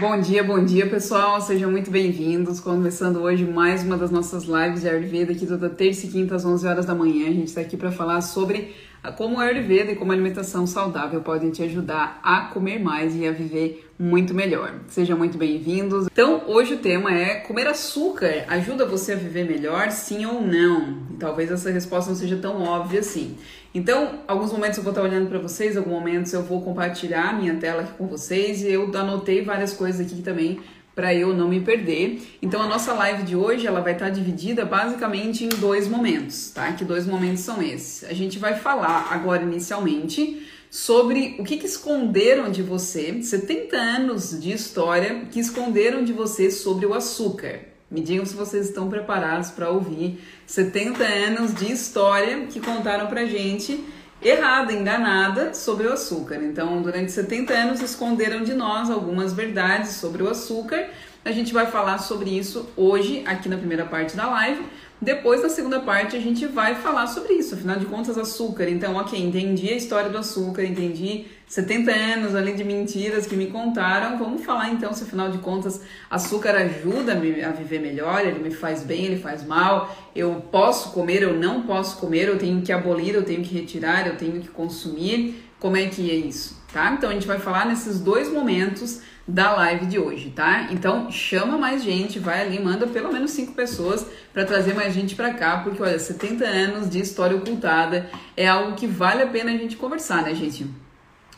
Bom dia, bom dia pessoal, sejam muito bem-vindos. Começando hoje mais uma das nossas lives de Ayurveda aqui toda terça e quinta às 11 horas da manhã. A gente está aqui para falar sobre como a Ayurveda e como a alimentação saudável podem te ajudar a comer mais e a viver muito melhor. Sejam muito bem-vindos. Então, hoje o tema é comer açúcar ajuda você a viver melhor, sim ou não? E talvez essa resposta não seja tão óbvia assim. Então, alguns momentos eu vou estar olhando para vocês, alguns momentos eu vou compartilhar minha tela aqui com vocês e eu anotei várias coisas aqui também para eu não me perder. Então a nossa live de hoje ela vai estar dividida basicamente em dois momentos, tá? Que dois momentos são esses. A gente vai falar agora inicialmente sobre o que, que esconderam de você, 70 anos de história que esconderam de você sobre o açúcar. Me digam se vocês estão preparados para ouvir 70 anos de história que contaram pra gente errada, enganada sobre o açúcar. Então, durante 70 anos esconderam de nós algumas verdades sobre o açúcar. A gente vai falar sobre isso hoje aqui na primeira parte da live. Depois, na segunda parte, a gente vai falar sobre isso. Afinal de contas, açúcar. Então, ok, entendi a história do açúcar, entendi 70 anos ali de mentiras que me contaram. Vamos falar então se afinal de contas açúcar ajuda a viver melhor, ele me faz bem, ele faz mal, eu posso comer, eu não posso comer, eu tenho que abolir, eu tenho que retirar, eu tenho que consumir. Como é que é isso, tá? Então a gente vai falar nesses dois momentos da live de hoje, tá? Então chama mais gente, vai ali, manda pelo menos cinco pessoas para trazer mais gente para cá, porque olha, 70 anos de história ocultada é algo que vale a pena a gente conversar, né, gente?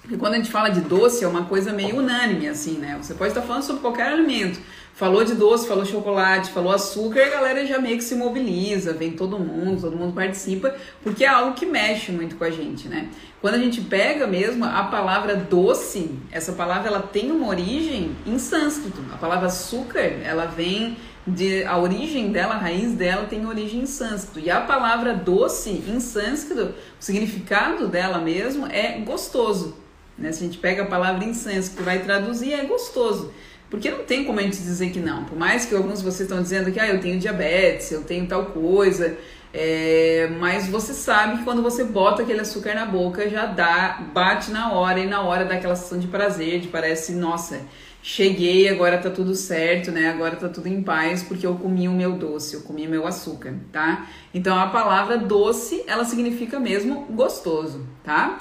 Porque quando a gente fala de doce, é uma coisa meio unânime, assim, né? Você pode estar falando sobre qualquer alimento. Falou de doce, falou chocolate, falou açúcar, a galera já meio que se mobiliza, vem todo mundo, todo mundo participa, porque é algo que mexe muito com a gente, né? Quando a gente pega mesmo a palavra doce, essa palavra ela tem uma origem em sânscrito. A palavra açúcar, ela vem de a origem dela, a raiz dela tem origem em sânscrito. E a palavra doce em sânscrito, o significado dela mesmo é gostoso. Né? Se a gente pega a palavra incenso que vai traduzir, é gostoso. Porque não tem como a gente dizer que não. Por mais que alguns de vocês estão dizendo que ah, eu tenho diabetes, eu tenho tal coisa. É, mas você sabe que quando você bota aquele açúcar na boca, já dá, bate na hora e na hora dá aquela sensação de prazer, de parece, nossa, cheguei, agora tá tudo certo, né? Agora tá tudo em paz porque eu comi o meu doce, eu comi o meu açúcar, tá? Então a palavra doce, ela significa mesmo gostoso, tá?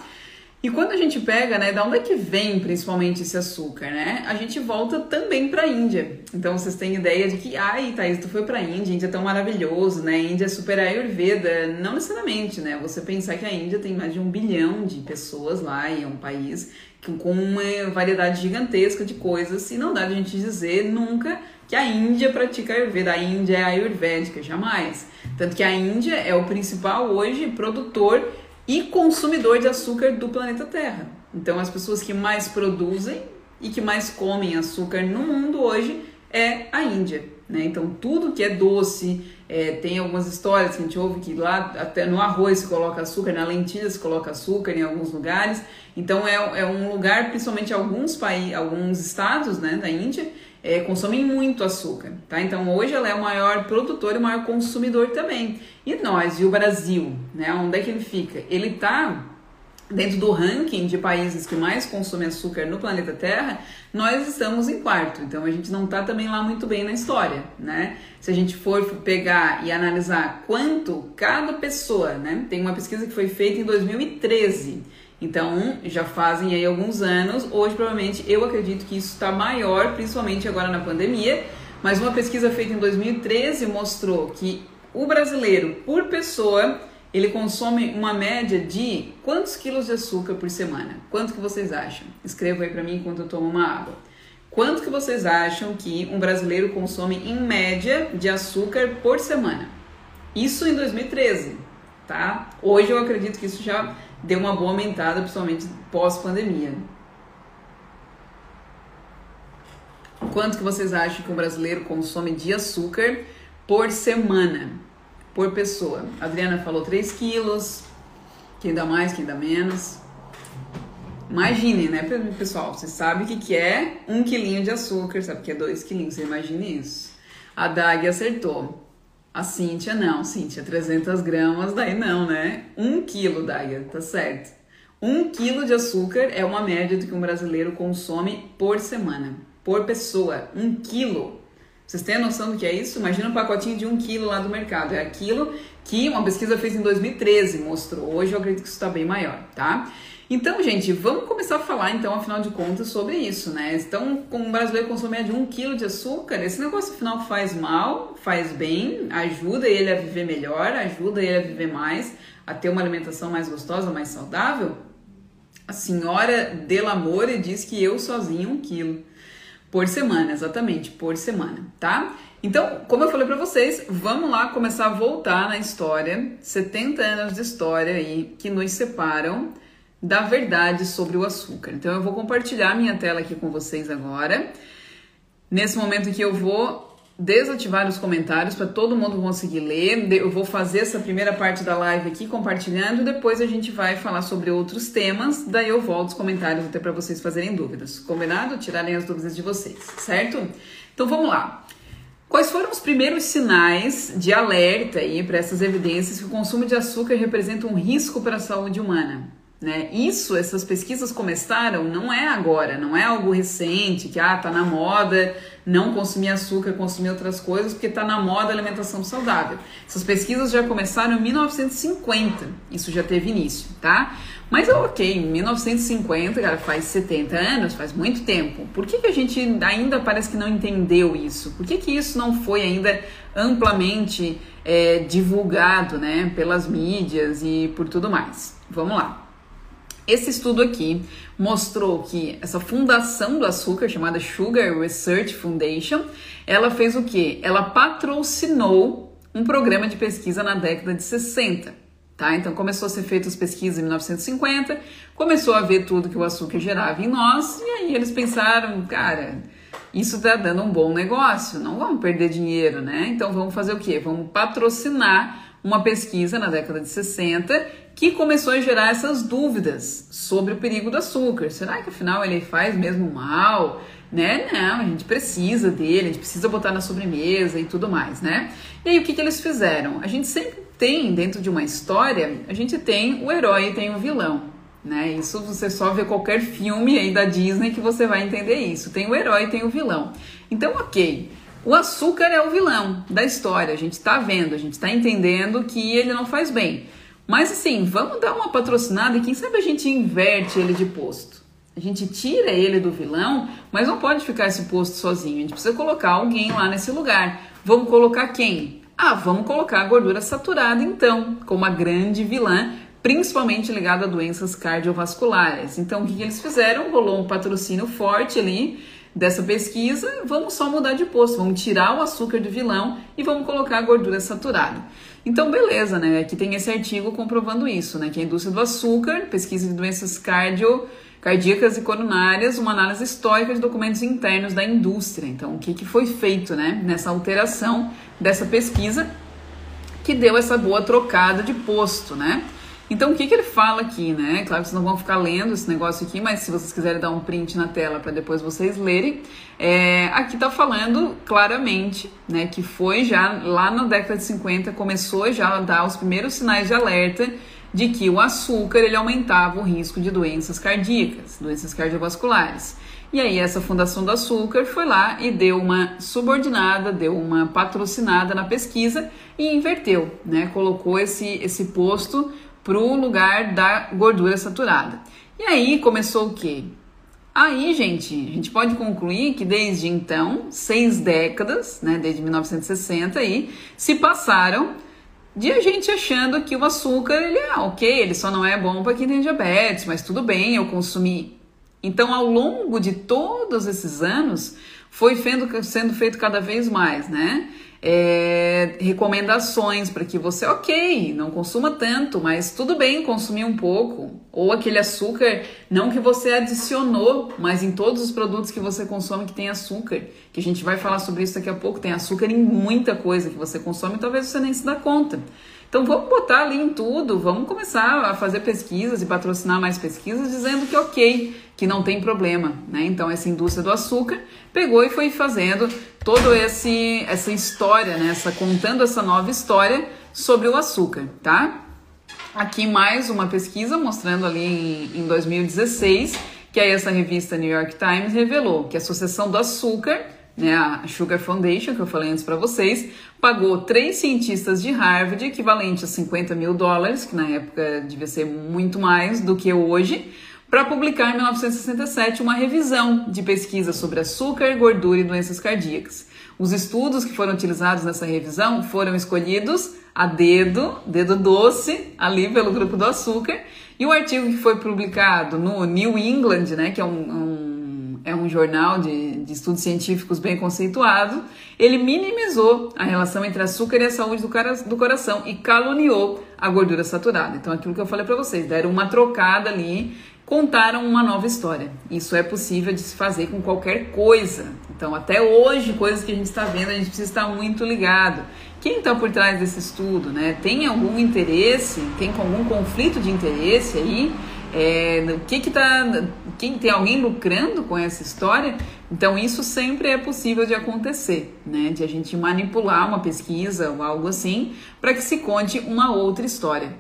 E quando a gente pega, né, da onde é que vem principalmente esse açúcar, né? A gente volta também para a Índia. Então vocês têm ideia de que, ai, Thaís, tu foi para a Índia, a Índia é tão maravilhoso, né? A Índia é super ayurveda. Não necessariamente, né? Você pensar que a Índia tem mais de um bilhão de pessoas lá e é um país com uma variedade gigantesca de coisas e não dá de a gente dizer nunca que a Índia pratica Ayurveda. A Índia é ayurvédica, jamais. Tanto que a Índia é o principal hoje produtor e consumidor de açúcar do planeta Terra. Então, as pessoas que mais produzem e que mais comem açúcar no mundo hoje é a Índia. Né? Então, tudo que é doce, é, tem algumas histórias que a gente ouve que lá até no arroz se coloca açúcar, na lentilha se coloca açúcar em alguns lugares. Então, é, é um lugar, principalmente alguns países, alguns estados né, da Índia, é, consomem muito açúcar, tá? Então hoje ela é o maior produtor e o maior consumidor também. E nós, e o Brasil, né? Onde é que ele fica? Ele tá dentro do ranking de países que mais consomem açúcar no planeta Terra, nós estamos em quarto. Então a gente não tá também lá muito bem na história, né? Se a gente for pegar e analisar quanto cada pessoa, né? Tem uma pesquisa que foi feita em 2013 então, já fazem aí alguns anos. Hoje, provavelmente, eu acredito que isso está maior, principalmente agora na pandemia. Mas uma pesquisa feita em 2013 mostrou que o brasileiro, por pessoa, ele consome uma média de quantos quilos de açúcar por semana? Quanto que vocês acham? Escreva aí para mim enquanto eu tomo uma água. Quanto que vocês acham que um brasileiro consome em média de açúcar por semana? Isso em 2013, tá? Hoje eu acredito que isso já deu uma boa aumentada, principalmente pós-pandemia. Quanto que vocês acham que um brasileiro consome de açúcar por semana, por pessoa? A Adriana falou 3 quilos, quem dá mais, quem dá menos. Imagine, né, pessoal? Você sabe o que, que é um quilinho de açúcar, sabe que é 2 quilinhos, você imagine isso. A Dag acertou. A Cíntia não, Cíntia, 300 gramas, daí não, né? Um quilo, Daia, tá certo. Um quilo de açúcar é uma média do que um brasileiro consome por semana. por pessoa, um quilo. Vocês têm noção do que é isso? Imagina um pacotinho de um quilo lá do mercado. É aquilo que uma pesquisa feita em 2013 mostrou. Hoje eu acredito que isso está bem maior, tá? Então, gente, vamos começar a falar, então, afinal de contas, sobre isso, né? Então, como o brasileiro consome de um quilo de açúcar, esse negócio afinal faz mal, faz bem, ajuda ele a viver melhor, ajuda ele a viver mais, a ter uma alimentação mais gostosa, mais saudável? A senhora Delamore diz que eu sozinha um quilo. Por semana, exatamente, por semana, tá? Então, como eu falei para vocês, vamos lá começar a voltar na história, 70 anos de história aí que nos separam da verdade sobre o açúcar. Então eu vou compartilhar minha tela aqui com vocês agora. Nesse momento que eu vou desativar os comentários para todo mundo conseguir ler. Eu vou fazer essa primeira parte da live aqui compartilhando, depois a gente vai falar sobre outros temas, daí eu volto os comentários até para vocês fazerem dúvidas. Combinado? Tirarem as dúvidas de vocês, certo? Então vamos lá. Quais foram os primeiros sinais de alerta aí para essas evidências que o consumo de açúcar representa um risco para a saúde humana? Né? Isso, essas pesquisas começaram não é agora, não é algo recente, que ah, tá na moda não consumir açúcar, consumir outras coisas, porque tá na moda alimentação saudável. Essas pesquisas já começaram em 1950, isso já teve início, tá? Mas ok, em 1950, cara, faz 70 anos, faz muito tempo. Por que, que a gente ainda parece que não entendeu isso? Por que, que isso não foi ainda amplamente é, divulgado, né, pelas mídias e por tudo mais? Vamos lá. Esse estudo aqui mostrou que essa fundação do açúcar, chamada Sugar Research Foundation, ela fez o que? Ela patrocinou um programa de pesquisa na década de 60. Tá? Então começou a ser feitas pesquisas em 1950, começou a ver tudo que o açúcar gerava em nós, e aí eles pensaram, cara, isso está dando um bom negócio, não vamos perder dinheiro, né? Então vamos fazer o quê? Vamos patrocinar uma pesquisa na década de 60 que começou a gerar essas dúvidas sobre o perigo do açúcar. Será que afinal ele faz mesmo mal? Né? Não, a gente precisa dele, a gente precisa botar na sobremesa e tudo mais, né? E aí o que, que eles fizeram? A gente sempre tem dentro de uma história, a gente tem o herói e tem o vilão. Né? Isso você só vê qualquer filme aí da Disney que você vai entender isso. Tem o herói tem o vilão. Então, ok. O açúcar é o vilão da história, a gente está vendo, a gente está entendendo que ele não faz bem. Mas assim, vamos dar uma patrocinada e quem sabe a gente inverte ele de posto. A gente tira ele do vilão, mas não pode ficar esse posto sozinho. A gente precisa colocar alguém lá nesse lugar. Vamos colocar quem? Ah, vamos colocar a gordura saturada então, como a grande vilã, principalmente ligada a doenças cardiovasculares. Então, o que, eles fizeram? Rolou um patrocínio forte ali dessa pesquisa, vamos só mudar de posto, vamos tirar o açúcar do vilão e vamos colocar a gordura saturada. Então, beleza, né? Aqui tem esse artigo comprovando isso, né? Que a indústria do açúcar, pesquisa de doenças cardio, cardíacas e coronárias, uma análise histórica de documentos internos da indústria. Então, o que, que foi feito, né? Nessa alteração dessa pesquisa que deu essa boa trocada de posto, né? Então, o que, que ele fala aqui, né? Claro que vocês não vão ficar lendo esse negócio aqui, mas se vocês quiserem dar um print na tela para depois vocês lerem, é, aqui tá falando claramente, né, que foi já lá na década de 50 começou já a dar os primeiros sinais de alerta de que o açúcar ele aumentava o risco de doenças cardíacas, doenças cardiovasculares. E aí essa Fundação do Açúcar foi lá e deu uma subordinada, deu uma patrocinada na pesquisa e inverteu, né? Colocou esse esse posto para o lugar da gordura saturada. E aí começou o quê? Aí, gente, a gente pode concluir que desde então, seis décadas, né, desde 1960 aí, se passaram de a gente achando que o açúcar, ele é ok, ele só não é bom para quem tem diabetes, mas tudo bem, eu consumi. Então, ao longo de todos esses anos, foi sendo feito cada vez mais, né? É, recomendações para que você, ok, não consuma tanto, mas tudo bem consumir um pouco. Ou aquele açúcar, não que você adicionou, mas em todos os produtos que você consome que tem açúcar. Que a gente vai falar sobre isso daqui a pouco. Tem açúcar em muita coisa que você consome, talvez você nem se dá conta. Então vamos botar ali em tudo, vamos começar a fazer pesquisas e patrocinar mais pesquisas dizendo que ok, que não tem problema, né? Então essa indústria do açúcar pegou e foi fazendo toda esse essa história, né? Essa, contando essa nova história sobre o açúcar, tá? Aqui mais uma pesquisa mostrando ali em, em 2016 Que aí essa revista New York Times revelou que a Associação do Açúcar, né, a Sugar Foundation, que eu falei antes para vocês, pagou três cientistas de Harvard, equivalente a 50 mil dólares, que na época devia ser muito mais do que hoje, para publicar em 1967 uma revisão de pesquisa sobre açúcar, gordura e doenças cardíacas. Os estudos que foram utilizados nessa revisão foram escolhidos a dedo, dedo doce, ali pelo grupo do açúcar, e o artigo que foi publicado no New England, né, que é um, um é um jornal de, de, estudos científicos bem conceituado, ele minimizou a relação entre açúcar e a saúde do, cara, do coração e caluniou a gordura saturada. Então, aquilo que eu falei para vocês, deram uma trocada ali contaram uma nova história. Isso é possível de se fazer com qualquer coisa. Então, até hoje, coisas que a gente está vendo, a gente precisa estar muito ligado. Quem está por trás desse estudo, né? Tem algum interesse? Tem algum conflito de interesse aí? É, o que que tá, quem tem alguém lucrando com essa história? Então isso sempre é possível de acontecer, né? De a gente manipular uma pesquisa ou algo assim para que se conte uma outra história.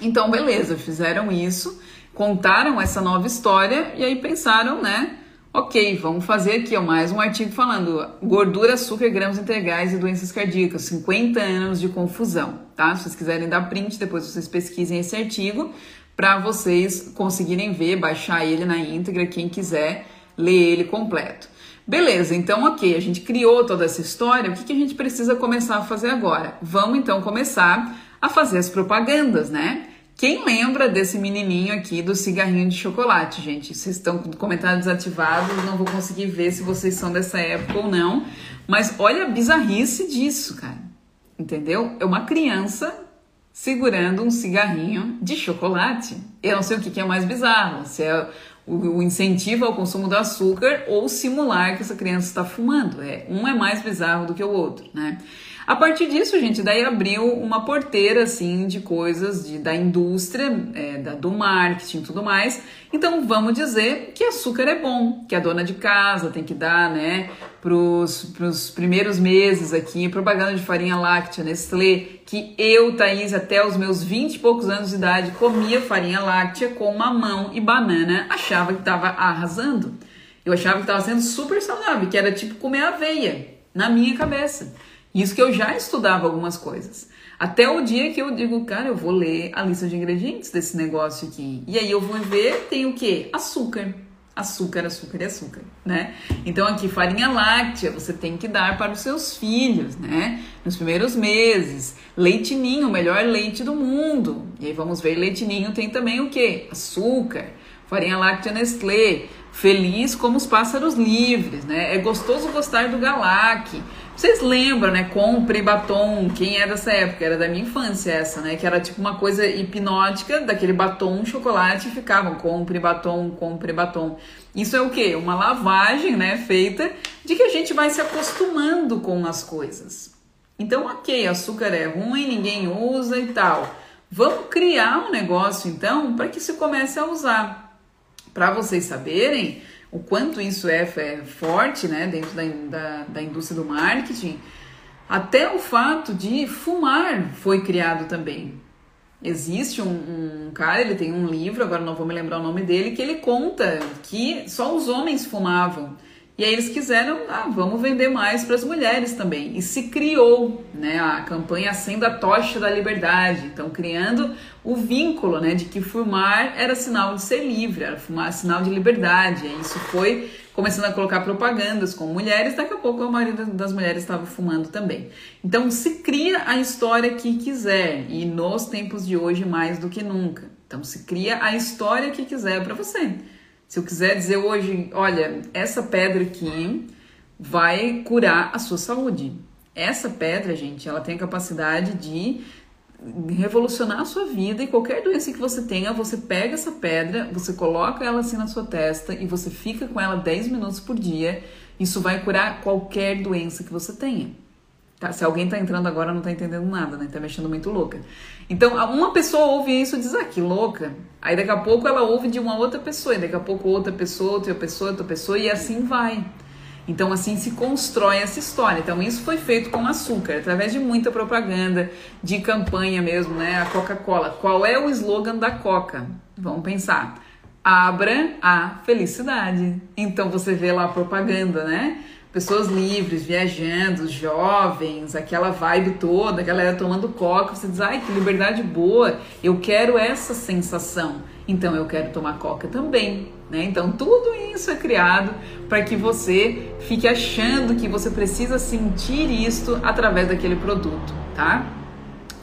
Então beleza, fizeram isso contaram essa nova história e aí pensaram, né? Ok, vamos fazer aqui ó, mais um artigo falando gordura, açúcar, grãos integrais e doenças cardíacas, 50 anos de confusão, tá? Se vocês quiserem dar print, depois vocês pesquisem esse artigo para vocês conseguirem ver, baixar ele na íntegra, quem quiser ler ele completo. Beleza, então ok, a gente criou toda essa história, o que, que a gente precisa começar a fazer agora? Vamos então começar a fazer as propagandas, né? Quem lembra desse menininho aqui do cigarrinho de chocolate, gente? Vocês estão com comentários desativados, não vou conseguir ver se vocês são dessa época ou não. Mas olha a bizarrice disso, cara. Entendeu? É uma criança segurando um cigarrinho de chocolate. Eu não sei o que é mais bizarro, se é o incentivo ao consumo do açúcar ou simular que essa criança está fumando. É, um é mais bizarro do que o outro, né? A partir disso, gente, daí abriu uma porteira assim de coisas de, da indústria, é, da, do marketing e tudo mais. Então vamos dizer que açúcar é bom, que a dona de casa tem que dar, né, pros, pros primeiros meses aqui, propaganda de farinha láctea, Nestlé, que eu, Thaís, até os meus 20 e poucos anos de idade, comia farinha láctea com mamão e banana, achava que estava arrasando. Eu achava que estava sendo super saudável, que era tipo comer aveia, na minha cabeça. Isso que eu já estudava algumas coisas. Até o dia que eu digo, cara, eu vou ler a lista de ingredientes desse negócio aqui. E aí eu vou ver, tem o quê? Açúcar. Açúcar, açúcar e açúcar, né? Então aqui farinha láctea você tem que dar para os seus filhos, né? Nos primeiros meses. Leite ninho, o melhor leite do mundo. E aí vamos ver, leite ninho tem também o quê? Açúcar. Farinha láctea Nestlé. Feliz como os pássaros livres, né? É gostoso gostar do Galac. Vocês lembram, né? Compre batom. Quem é dessa época? Era da minha infância essa, né? Que era tipo uma coisa hipnótica, daquele batom chocolate e ficavam compre batom, compre batom. Isso é o quê? Uma lavagem, né? Feita de que a gente vai se acostumando com as coisas. Então, ok, açúcar é ruim, ninguém usa e tal. Vamos criar um negócio então para que se comece a usar. Para vocês saberem, o quanto isso é, é forte né, dentro da, da, da, indústria do marketing, até o fato de fumar foi criado também. Existe um, um, cara, ele tem um livro, agora não vou me lembrar o nome dele, que ele conta que só os homens fumavam. E aí eles quiseram, ah, vamos vender mais para as mulheres também. E se criou né, a campanha Acenda a Tocha da Liberdade. Então, criando o vínculo né, de que fumar era sinal de ser livre, era fumar sinal de liberdade. E isso foi começando a colocar propagandas com mulheres, daqui a pouco a maioria das mulheres estava fumando também. Então, se cria a história que quiser, e nos tempos de hoje mais do que nunca. Então, se cria a história que quiser para você. Se eu quiser dizer hoje, olha, essa pedra aqui vai curar a sua saúde. Essa pedra, gente, ela tem a capacidade de revolucionar a sua vida e qualquer doença que você tenha, você pega essa pedra, você coloca ela assim na sua testa e você fica com ela 10 minutos por dia. Isso vai curar qualquer doença que você tenha. Tá? Se alguém tá entrando agora não tá entendendo nada, né? Tá mexendo muito louca. Então, uma pessoa ouve isso e diz, ah, que louca. Aí daqui a pouco ela ouve de uma outra pessoa, e daqui a pouco outra pessoa, outra pessoa, outra pessoa, e assim vai. Então, assim se constrói essa história. Então, isso foi feito com açúcar, através de muita propaganda, de campanha mesmo, né? A Coca-Cola. Qual é o slogan da Coca? Vamos pensar. abra a felicidade. Então você vê lá a propaganda, né? Pessoas livres, viajando, jovens, aquela vibe toda, a galera tomando coca, você diz, ai, que liberdade boa, eu quero essa sensação, então eu quero tomar coca também, né? Então tudo isso é criado para que você fique achando que você precisa sentir isto através daquele produto, tá?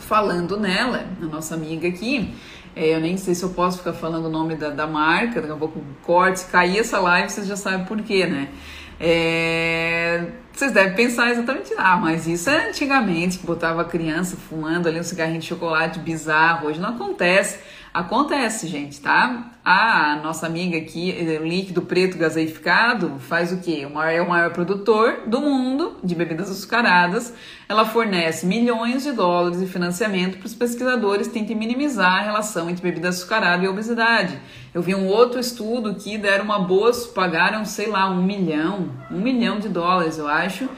Falando nela, a nossa amiga aqui, é, eu nem sei se eu posso ficar falando o nome da, da marca, daqui a pouco corte, cair essa live, vocês já sabem por quê, né? É, vocês devem pensar exatamente, ah, mas isso é antigamente, que botava criança fumando ali um cigarrinho de chocolate bizarro, hoje não acontece. Acontece, gente, tá? A nossa amiga aqui, o líquido preto gaseificado, faz o quê? O maior, é o maior produtor do mundo de bebidas açucaradas. Ela fornece milhões de dólares de financiamento para os pesquisadores tentem minimizar a relação entre bebida açucarada e obesidade. Eu vi um outro estudo que deram uma boa, pagaram, sei lá, um milhão, um milhão de dólares, eu acho,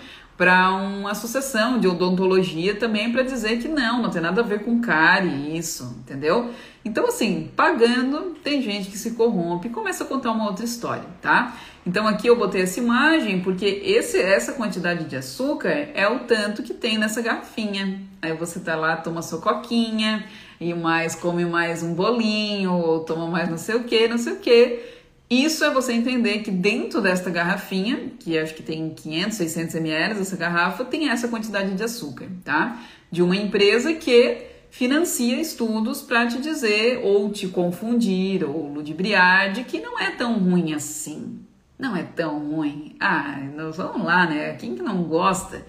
para uma associação de odontologia também para dizer que não, não tem nada a ver com cárie isso, entendeu? Então, assim, pagando, tem gente que se corrompe e começa a contar uma outra história, tá? Então, aqui eu botei essa imagem porque esse, essa quantidade de açúcar é o tanto que tem nessa garrafinha. Aí você tá lá, toma sua coquinha e mais come mais um bolinho ou toma mais não sei o que, não sei o que. Isso é você entender que dentro desta garrafinha, que acho que tem 500, 600 ml, essa garrafa tem essa quantidade de açúcar, tá? De uma empresa que financia estudos para te dizer ou te confundir ou ludibriar de que não é tão ruim assim. Não é tão ruim. Ah, vamos lá, né? Quem que não gosta?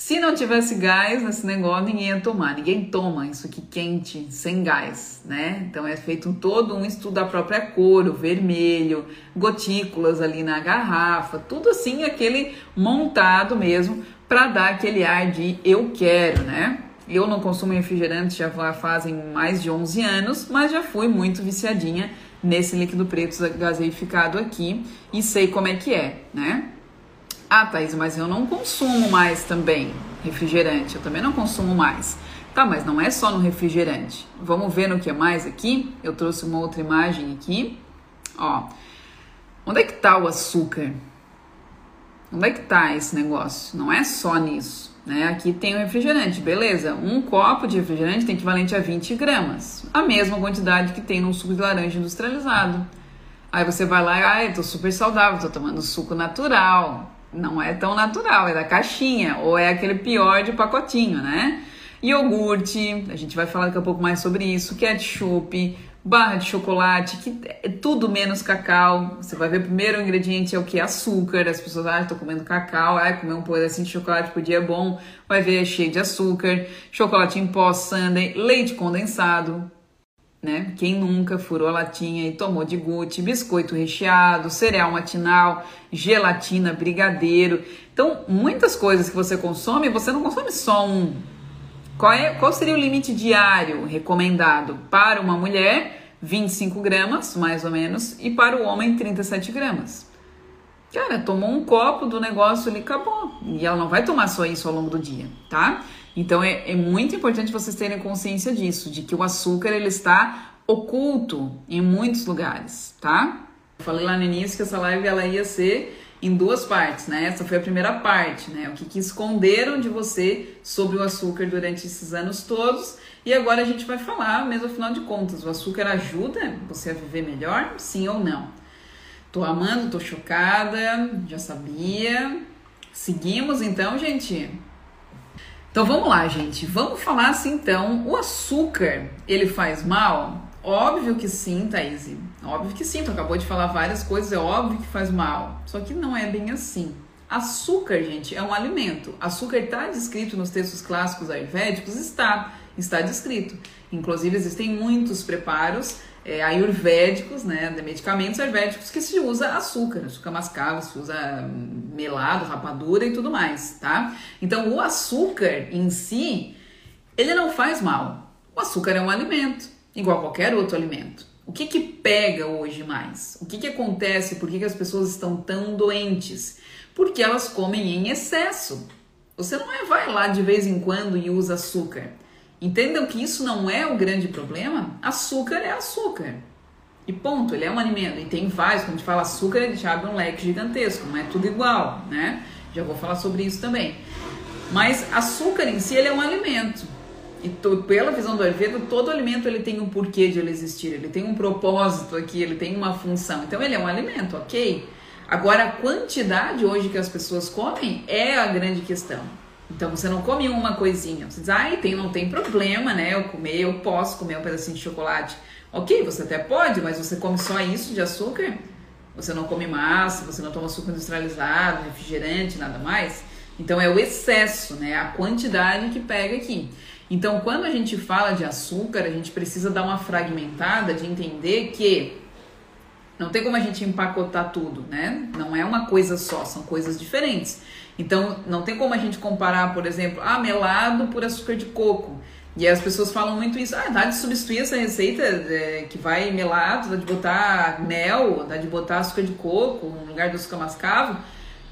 Se não tivesse gás nesse negócio, ninguém ia tomar. Ninguém toma isso aqui quente, sem gás, né? Então é feito todo um estudo da própria cor, o vermelho, gotículas ali na garrafa, tudo assim, aquele montado mesmo para dar aquele ar de eu quero, né? Eu não consumo refrigerante já fazem mais de 11 anos, mas já fui muito viciadinha nesse líquido preto gaseificado aqui e sei como é que é, né? Ah, Thaís, mas eu não consumo mais também refrigerante, eu também não consumo mais. Tá, mas não é só no refrigerante. Vamos ver no que mais aqui? Eu trouxe uma outra imagem aqui. Ó, onde é que tá o açúcar? Onde é que tá esse negócio? Não é só nisso, né? Aqui tem o refrigerante, beleza? Um copo de refrigerante tem equivalente a 20 gramas. A mesma quantidade que tem no suco de laranja industrializado. Aí você vai lá e, ai, tô super saudável, tô tomando suco natural não é tão natural, é da caixinha, ou é aquele pior de pacotinho, né? Iogurte, a gente vai falar daqui a pouco mais sobre isso, ketchup, barra de chocolate, que é tudo menos cacau. Você vai ver, o primeiro ingrediente é o que? Açúcar. As pessoas, ah, tô comendo cacau, ah, comer um pedacinho de chocolate por dia é bom. Vai ver, é cheio de açúcar. Chocolate em pó, sundae, leite condensado, né? Quem nunca furou a latinha e tomou de guti, biscoito recheado, cereal matinal, gelatina, brigadeiro. Então, muitas coisas que você consome, você não consome só um. Qual, é, qual seria o limite diário recomendado para uma mulher? 25 gramas, mais ou menos, e para o homem, 37 gramas. Cara, tomou um copo do negócio ali, acabou. E ela não vai tomar só isso ao longo do dia, tá? Então é, é muito importante vocês terem consciência disso, de que o açúcar ele está oculto em muitos lugares, tá? Eu falei lá no início que essa live ela ia ser em duas partes, né? Essa foi a primeira parte, né? O que, que esconderam de você sobre o açúcar durante esses anos todos. E agora a gente vai falar, mesmo afinal de contas, o açúcar ajuda você a viver melhor? Sim ou não? Tô amando, tô chocada, já sabia. Seguimos então, gente? Então vamos lá, gente. Vamos falar assim então. O açúcar, ele faz mal? Óbvio que sim, Thaís. Óbvio que sim. Tu acabou de falar várias coisas, é óbvio que faz mal. Só que não é bem assim. Açúcar, gente, é um alimento. Açúcar está descrito nos textos clássicos ayurvédicos? Está. Está descrito. Inclusive, existem muitos preparos é, ayurvédicos, né, de medicamentos ayurvédicos que se usa açúcar, açúcar mascavo, se usa melado, rapadura e tudo mais, tá? Então, o açúcar em si, ele não faz mal. O açúcar é um alimento, igual qualquer outro alimento. O que que pega hoje mais? O que que acontece? Por que, que as pessoas estão tão doentes? Porque elas comem em excesso. Você não é, vai lá de vez em quando e usa açúcar. Entendam que isso não é o grande problema. Açúcar é açúcar. E ponto, ele é um alimento. E tem vários, quando a gente fala açúcar, a gente abre um leque gigantesco, não é tudo igual, né? Já vou falar sobre isso também. Mas açúcar em si, ele é um alimento. E pela visão do Ayurveda, todo alimento ele tem um porquê de ele existir, ele tem um propósito aqui, ele tem uma função. Então ele é um alimento, ok? Agora a quantidade hoje que as pessoas comem é a grande questão. Então você não come uma coisinha, você diz, ah, tem, não tem problema, né? Eu comer, eu posso comer um pedacinho de chocolate. Ok, você até pode, mas você come só isso de açúcar? Você não come massa, você não toma suco industrializado, refrigerante, nada mais? Então é o excesso, né? A quantidade que pega aqui. Então, quando a gente fala de açúcar, a gente precisa dar uma fragmentada de entender que não tem como a gente empacotar tudo, né? Não é uma coisa só, são coisas diferentes. Então, não tem como a gente comparar, por exemplo, ah, melado por açúcar de coco. E as pessoas falam muito isso, ah, dá de substituir essa receita é, que vai melado, dá de botar mel, dá de botar açúcar de coco no lugar do açúcar mascavo.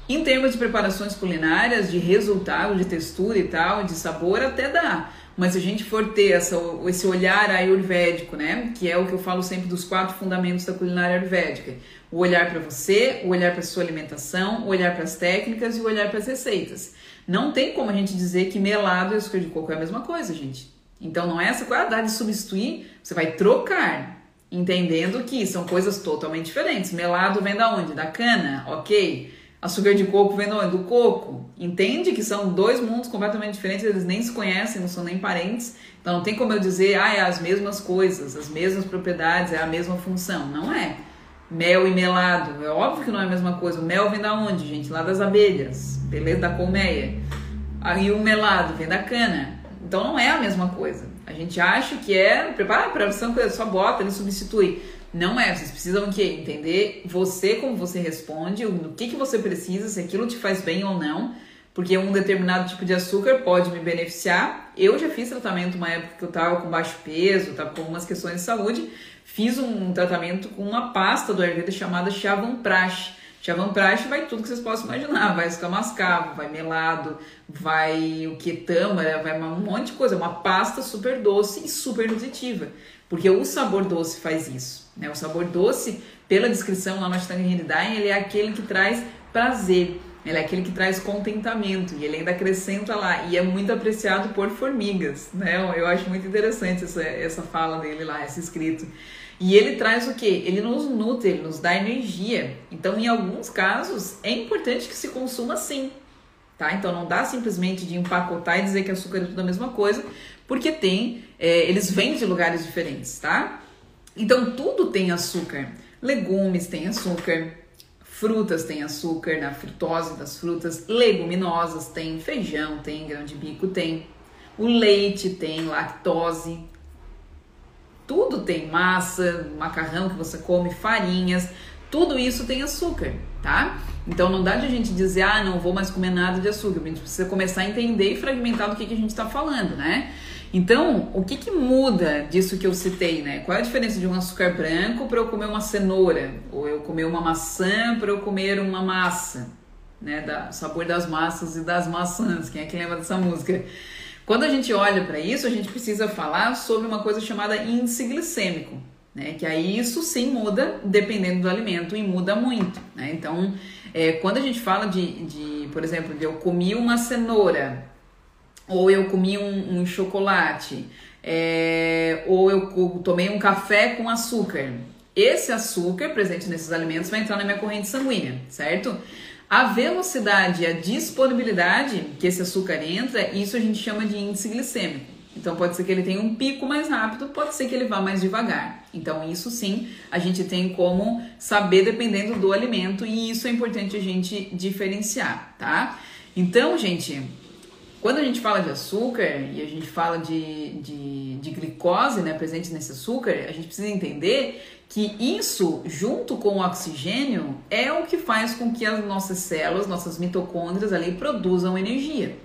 Em termos de preparações culinárias, de resultado, de textura e tal, de sabor, até dá. Mas se a gente for ter essa, esse olhar ayurvédico, né, que é o que eu falo sempre dos quatro fundamentos da culinária ayurvédica, o olhar para você, o olhar para sua alimentação, o olhar para as técnicas e o olhar para as receitas. Não tem como a gente dizer que melado e açúcar de coco é a mesma coisa, gente. Então não é essa qualidade de substituir, você vai trocar, entendendo que são coisas totalmente diferentes. Melado vem da onde? Da cana, ok? Açúcar de coco vem do coco. Entende que são dois mundos completamente diferentes, eles nem se conhecem, não são nem parentes. Então não tem como eu dizer, ah, é as mesmas coisas, as mesmas propriedades, é a mesma função. Não é. Mel e melado, é óbvio que não é a mesma coisa. O mel vem da onde, gente? Lá das abelhas, beleza? Da colmeia. Aí o melado vem da cana. Então não é a mesma coisa. A gente acha que é, prepara para a só bota, ele substitui. Não é, vocês precisam o quê? Entender você como você responde, o que, que você precisa, se aquilo te faz bem ou não, porque um determinado tipo de açúcar pode me beneficiar. Eu já fiz tratamento uma época que eu tava com baixo peso, tava com algumas questões de saúde, fiz um tratamento com uma pasta do Ayurveda chamada Chavanprash. Chavanprash vai tudo que vocês possam imaginar, vai escamascavo, vai melado, vai o que vai um monte de coisa, uma pasta super doce e super nutritiva, porque o sabor doce faz isso. Né? O sabor doce, pela descrição lá no Ashtanga Hridayan, ele é aquele que traz prazer, ele é aquele que traz contentamento e ele ainda acrescenta lá e é muito apreciado por formigas, né? Eu acho muito interessante essa, essa fala dele lá, esse escrito. E ele traz o que? Ele nos nutre, ele nos dá energia. Então, em alguns casos, é importante que se consuma sim, tá? Então, não dá simplesmente de empacotar e dizer que açúcar é tudo a mesma coisa, porque tem, é, eles vêm de lugares diferentes, tá? Então tudo tem açúcar. Legumes têm açúcar, frutas têm açúcar, na frutose das frutas, leguminosas tem, feijão tem, grão de bico tem, o leite tem lactose, tudo tem massa, macarrão que você come, farinhas, tudo isso tem açúcar, tá? Então não dá de a gente dizer, ah, não vou mais comer nada de açúcar, a gente precisa começar a entender e fragmentar do que, que a gente está falando, né? Então, o que, que muda disso que eu citei, né? Qual é a diferença de um açúcar branco para eu comer uma cenoura? Ou eu comer uma maçã para eu comer uma massa? Né? Da, sabor das massas e das maçãs. Quem é que lembra dessa música? Quando a gente olha para isso, a gente precisa falar sobre uma coisa chamada índice glicêmico. Né? Que aí isso sim muda dependendo do alimento e muda muito. Né? Então, é, quando a gente fala de, de, por exemplo, de eu comi uma cenoura ou eu comi um, um chocolate, é, ou eu tomei um café com açúcar. Esse açúcar presente nesses alimentos vai entrar na minha corrente sanguínea, certo? A velocidade e a disponibilidade que esse açúcar entra, isso a gente chama de índice glicêmico. Então pode ser que ele tenha um pico mais rápido, pode ser que ele vá mais devagar. Então isso sim, a gente tem como saber dependendo do alimento e isso é importante a gente diferenciar, tá? Então, gente, quando a gente fala de açúcar e a gente fala de, de, de glicose né, presente nesse açúcar, a gente precisa entender que isso, junto com o oxigênio, é o que faz com que as nossas células, nossas mitocôndrias ali produzam energia.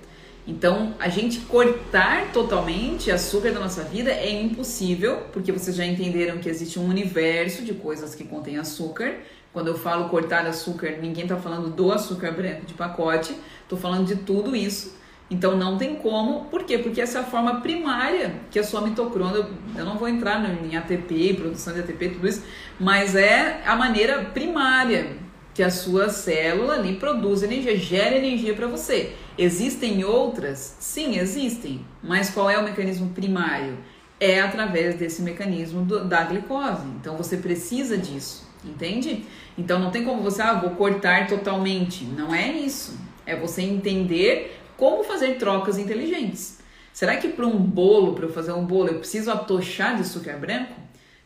Então, a gente cortar totalmente açúcar da nossa vida é impossível, porque vocês já entenderam que existe um universo de coisas que contêm açúcar. Quando eu falo cortar açúcar, ninguém está falando do açúcar branco de pacote, estou falando de tudo isso Então não tem como, por quê? Porque essa é a forma primária que a sua mitocôndria, eu não vou entrar em ATP, produção de ATP, tudo isso, mas é a maneira primária que a sua célula ali produz energia, gera energia para você. Existem outras? Sim, existem. Mas qual é o mecanismo primário? É através desse mecanismo do, da glicose. Então você precisa disso, entende? Então não tem como você, ah, vou cortar totalmente. Não é isso. É você entender como fazer trocas inteligentes. Será que para um bolo, para eu fazer um bolo, eu preciso atochar de açúcar branco?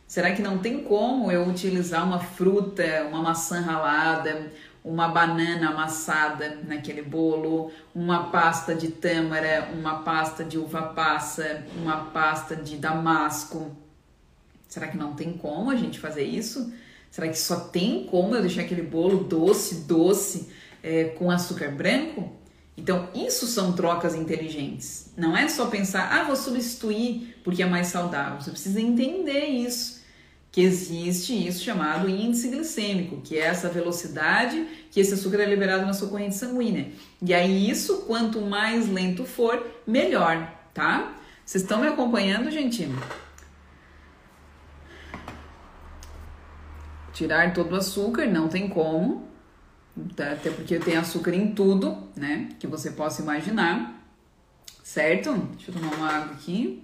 Será que não tem como eu utilizar uma fruta, uma maçã ralada, uma banana amassada naquele bolo, uma pasta de tâmara, uma pasta de uva passa, uma pasta de damasco? Será que não tem como a gente fazer isso? Será que só tem como eu deixar aquele bolo doce, doce, é, com açúcar branco? Então, isso são trocas inteligentes. Não é só pensar, ah, vou substituir porque é mais saudável. Você precisa entender isso. Que existe isso chamado índice glicêmico, que é essa velocidade que esse açúcar é liberado na sua corrente sanguínea. E aí, isso, quanto mais lento for, melhor, tá? Vocês estão me acompanhando, gente? Tirar todo o açúcar, não tem como. Tá? Até porque tem açúcar em tudo, né? Que você possa imaginar. Certo? Deixa eu tomar uma água aqui.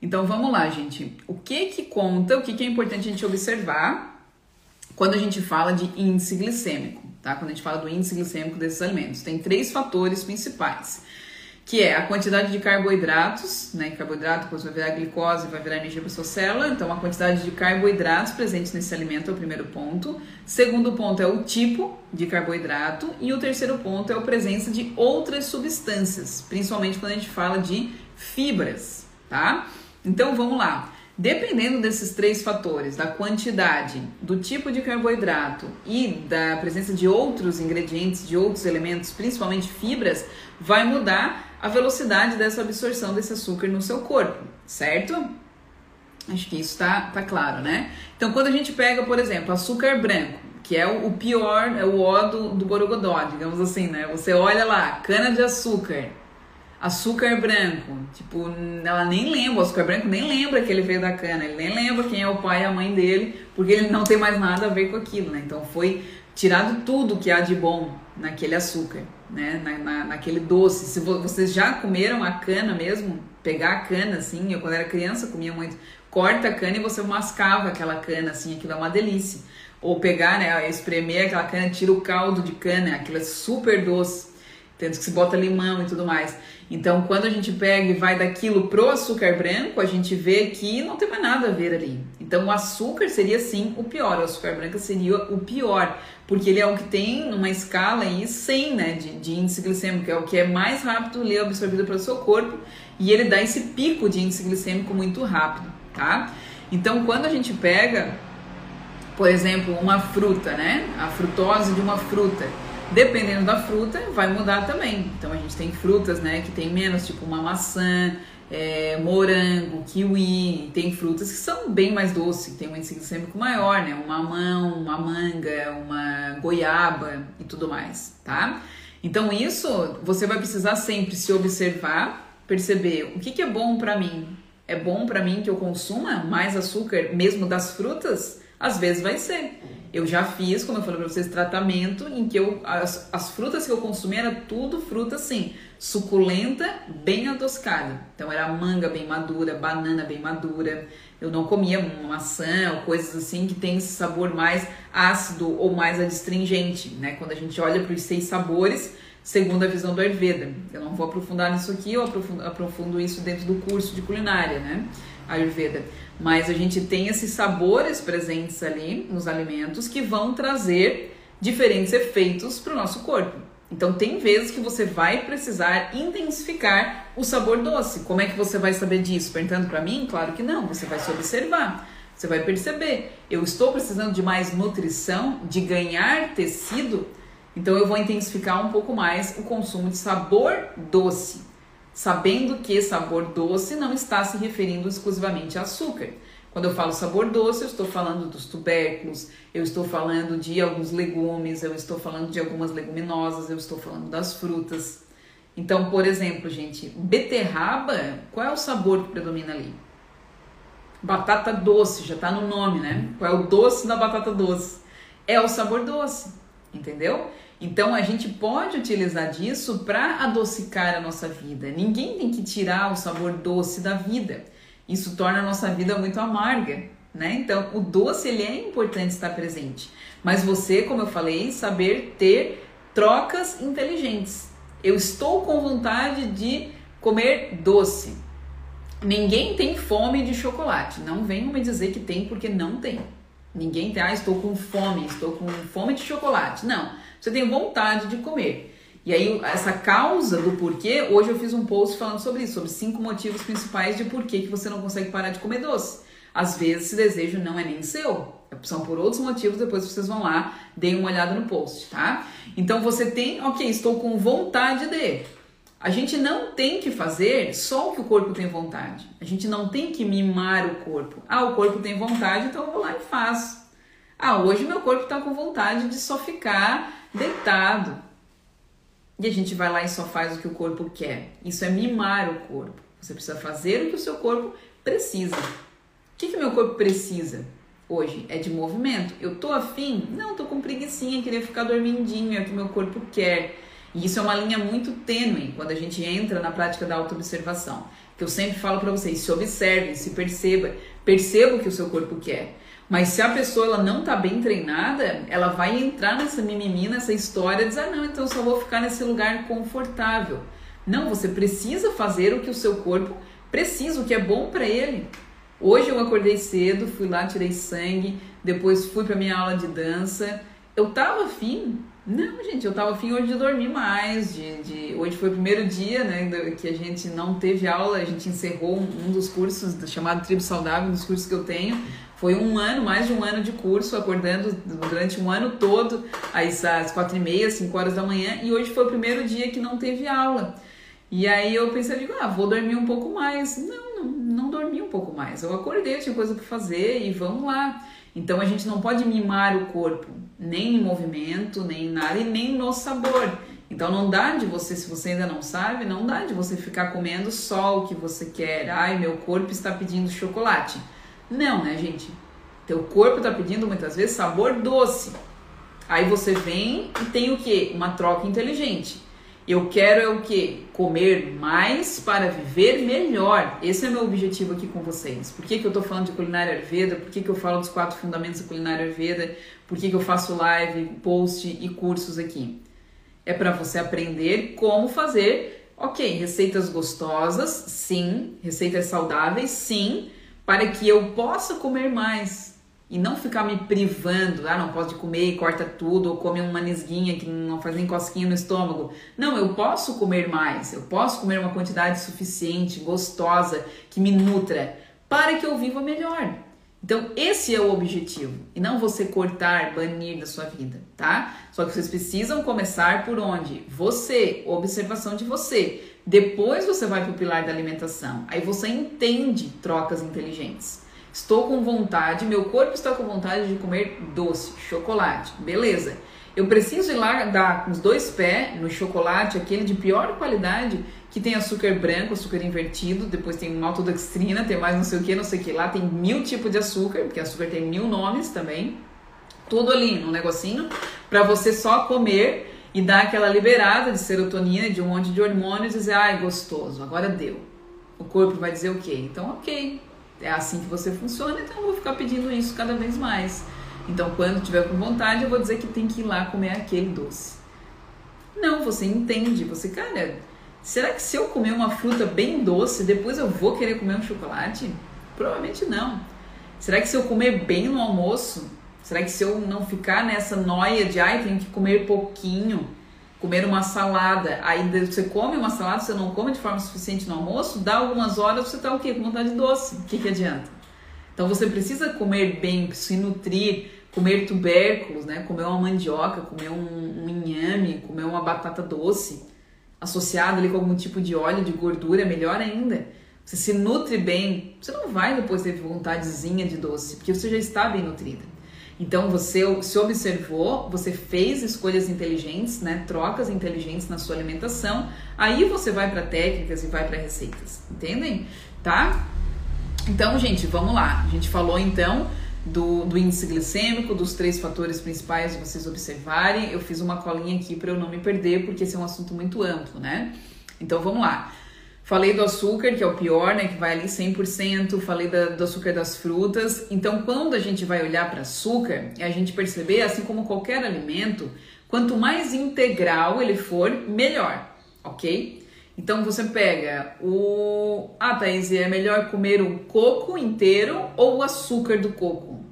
Então vamos lá, gente. O que que conta, o que que é importante a gente observar quando a gente fala de índice glicêmico, tá? Quando a gente fala do índice glicêmico desses alimentos, tem três fatores principais que é a quantidade de carboidratos, né? Carboidrato depois vai virar glicose, vai virar energia para sua célula. Então, a quantidade de carboidratos presentes nesse alimento é o primeiro ponto. Segundo ponto é o tipo de carboidrato. E o terceiro ponto é a presença de outras substâncias, principalmente quando a gente fala de fibras, tá? Então, vamos lá. Dependendo desses três fatores, da quantidade, do tipo de carboidrato e da presença de outros ingredientes, de outros elementos, principalmente fibras, vai mudar a velocidade dessa absorção desse açúcar no seu corpo, certo? Acho que isso tá, tá claro, né? Então, quando a gente pega, por exemplo, açúcar branco, que é o pior, é o ó do, do borogodó, digamos assim, né? Você olha lá, cana de açúcar, açúcar branco, tipo, ela nem lembra, o açúcar branco nem lembra que ele veio da cana, ele nem lembra quem é o pai e a mãe dele, porque ele não tem mais nada a ver com aquilo, né? Então, foi tirado tudo que há de bom naquele açúcar né? Na, na, naquele doce. Se vo, vocês já comeram a cana mesmo, pegar a cana assim, eu quando era criança comia muito. Corta a cana e você mascava aquela cana assim, aquilo é uma delícia. Ou pegar, né, espremer aquela cana, tira o caldo de cana, aquilo é super doce. Tanto que se bota limão e tudo mais. Então, quando a gente pega e vai daquilo pro açúcar branco, a gente vê que não tem mais nada a ver ali. Então, o açúcar seria sim o pior, o açúcar branco seria o pior, porque ele é o que tem numa escala aí 100 né, de, de índice glicêmico, é o que é mais rápido ali absorvido pelo seu corpo, e ele dá esse pico de índice glicêmico muito rápido, tá? Então, quando a gente pega, por exemplo, uma fruta, né, a frutose de uma fruta, dependendo da fruta, vai mudar também. Então, a gente tem frutas, né, que tem menos, tipo uma maçã, é, morango, kiwi, tem frutas que são bem mais doces, tem um índice glicêmico maior, né? Uma mamão, uma manga, uma goiaba e tudo mais, tá? Então isso você vai precisar sempre se observar, perceber o que, que é bom para mim. É bom para mim que eu consuma mais açúcar, mesmo das frutas? Às vezes vai ser. Eu já fiz, como eu falei para vocês, tratamento em que eu, as, as frutas que eu consumi era tudo fruta assim, suculenta, bem adocicada. Então era manga bem madura, banana bem madura. Eu não comia maçã ou coisas assim que tem esse sabor mais ácido ou mais adstringente, né? Quando a gente olha para os seis sabores, segundo a visão do Ayurveda. Eu não vou aprofundar nisso aqui, eu aprofundo, aprofundo isso dentro do curso de culinária, né? Ayurveda mas a gente tem esses sabores presentes ali nos alimentos que vão trazer diferentes efeitos para o nosso corpo. Então, tem vezes que você vai precisar intensificar o sabor doce. Como é que você vai saber disso? Perguntando para mim? Claro que não. Você vai se observar. Você vai perceber. Eu estou precisando de mais nutrição, de ganhar tecido. Então, eu vou intensificar um pouco mais o consumo de sabor doce sabendo que sabor doce não está se referindo exclusivamente a açúcar. Quando eu falo sabor doce, eu estou falando dos tubérculos, eu estou falando de alguns legumes, eu estou falando de algumas leguminosas, eu estou falando das frutas. Então, por exemplo, gente, beterraba, qual é o sabor que predomina ali? Batata doce, já está no nome, né? Qual é o doce da batata doce? É o sabor doce, entendeu? Então a gente pode utilizar disso para adocicar a nossa vida. Ninguém tem que tirar o sabor doce da vida. Isso torna a nossa vida muito amarga, né? Então o doce ele é importante estar presente. Mas você, como eu falei, saber ter trocas inteligentes. Eu estou com vontade de comer doce. Ninguém tem fome de chocolate. Não venham me dizer que tem porque não tem. Ninguém tem, ah, estou com fome, estou com fome de chocolate. Não. Você tem vontade de comer. E aí, essa causa do porquê, hoje eu fiz um post falando sobre isso, sobre cinco motivos principais de porquê que você não consegue parar de comer doce. Às vezes esse desejo não é nem seu, são por outros motivos, depois vocês vão lá, deem uma olhada no post, tá? Então você tem, ok, estou com vontade de. A gente não tem que fazer só o que o corpo tem vontade. A gente não tem que mimar o corpo. Ah, o corpo tem vontade, então eu vou lá e faço. Ah, hoje meu corpo está com vontade de só ficar deitado. E a gente vai lá e só faz o que o corpo quer. Isso é mimar o corpo. Você precisa fazer o que o seu corpo precisa. O que, que meu corpo precisa hoje? É de movimento. Eu tô afim? Não, tô com preguiçinha, queria ficar dormindinho, é o que meu corpo quer. E isso é uma linha muito tênue quando a gente entra na prática da autoobservação. Que eu sempre falo para vocês, se observe, se perceba, perceba o que o seu corpo quer. Mas se a pessoa ela não tá bem treinada, ela vai entrar nessa mimimi, nessa história, dizer, ah, não, então eu só vou ficar nesse lugar confortável. Não, você precisa fazer o que o seu corpo precisa, o que é bom para ele. Hoje eu acordei cedo, fui lá, tirei sangue, depois fui para minha aula de dança. Eu tava afim. Não, gente, eu tava afim hoje de dormir mais. De, de... Hoje foi o primeiro dia né, que a gente não teve aula, a gente encerrou um, um dos cursos chamado Tribo Saudável, um dos cursos que eu tenho. Foi um ano, mais de um ano de curso, acordando durante um ano todo, às, às quatro e meia, cinco horas da manhã, e hoje foi o primeiro dia que não teve aula. E aí eu pensei, digo, ah, vou dormir um pouco mais. Não, não, não dormi um pouco mais. Eu acordei, tinha coisa para fazer e vamos lá. Então a gente não pode mimar o corpo, nem em movimento, nem em nada, e nem no sabor. Então não dá de você, se você ainda não sabe, não dá de você ficar comendo só o que você quer. Ai, meu corpo está pedindo chocolate. Não, né, gente? Teu corpo está pedindo muitas vezes sabor doce. Aí você vem e tem o que? Uma troca inteligente. Eu quero é o que? Comer mais para viver melhor. Esse é meu objetivo aqui com vocês. Por que, que eu estou falando de culinária Ayurveda? Por que, que eu falo dos quatro fundamentos da culinária Ayurveda? Por que, que eu faço live, post e cursos aqui? É para você aprender como fazer, ok, receitas gostosas, sim, receitas saudáveis, sim, para que eu possa comer mais e não ficar me privando, ah, não posso comer e corta tudo, ou come uma nisguinha que não faz nem cosquinha no estômago. Não, eu posso comer mais, eu posso comer uma quantidade suficiente, gostosa, que me nutra, para que eu viva melhor. Então, esse é o objetivo, e não você cortar, banir da sua vida, tá? Só que vocês precisam começar por onde? Você, observação de você. Depois você vai para o pilar da alimentação. Aí você entende trocas inteligentes. Estou com vontade, meu corpo está com vontade de comer doce, chocolate. Beleza. Eu preciso ir lá dar com os dois pés no chocolate, aquele de pior qualidade, que tem açúcar branco, açúcar invertido, depois tem maltodextrina, tem mais não sei o que, não sei o que lá, tem mil tipos de açúcar, porque açúcar tem mil nomes também. Tudo ali no negocinho, para você só comer e dar aquela liberada de serotonina, de um monte de hormônios e dizer, ai, gostoso, agora deu. O corpo vai dizer o quê? Então, ok, é assim que você funciona, então eu vou ficar pedindo isso cada vez mais. Então, quando tiver com vontade, eu vou dizer que tem que ir lá comer aquele doce. Não, você entende, você, cara, será que se eu comer uma fruta bem doce, depois eu vou querer comer um chocolate? Provavelmente não. Será que se eu comer bem no almoço, Será que se eu não ficar nessa noia de ai, tenho que comer pouquinho, comer uma salada, aí você come uma salada, você não come de forma suficiente no almoço, dá algumas horas, você tá o quê? Com vontade de doce. O que, que adianta? Então você precisa comer bem, se nutrir, comer tubérculos, né? Comer uma mandioca, comer um, um inhame, comer uma batata doce, associada ali com algum tipo de óleo, de gordura, melhor ainda. você se nutre bem, você não vai depois ter vontadezinha de doce, porque você já está bem nutrida. Então você se observou, você fez escolhas inteligentes, né, trocas inteligentes na sua alimentação, aí você vai para técnicas e vai para receitas, entendem? Tá? Então, gente, vamos lá. A gente falou então do, do, índice glicêmico, dos três fatores principais vocês observarem. Eu fiz uma colinha aqui para eu não me perder, porque esse é um assunto muito amplo, né? Então vamos lá. Falei do açúcar, que é o pior, né? Que vai ali 100%. Falei da, do açúcar das frutas. Então, quando a gente vai olhar para açúcar, é a gente perceber, assim como qualquer alimento, quanto mais integral ele for, melhor, ok? Então você pega o. Ah, Thaís, é melhor comer o coco inteiro ou o açúcar do coco?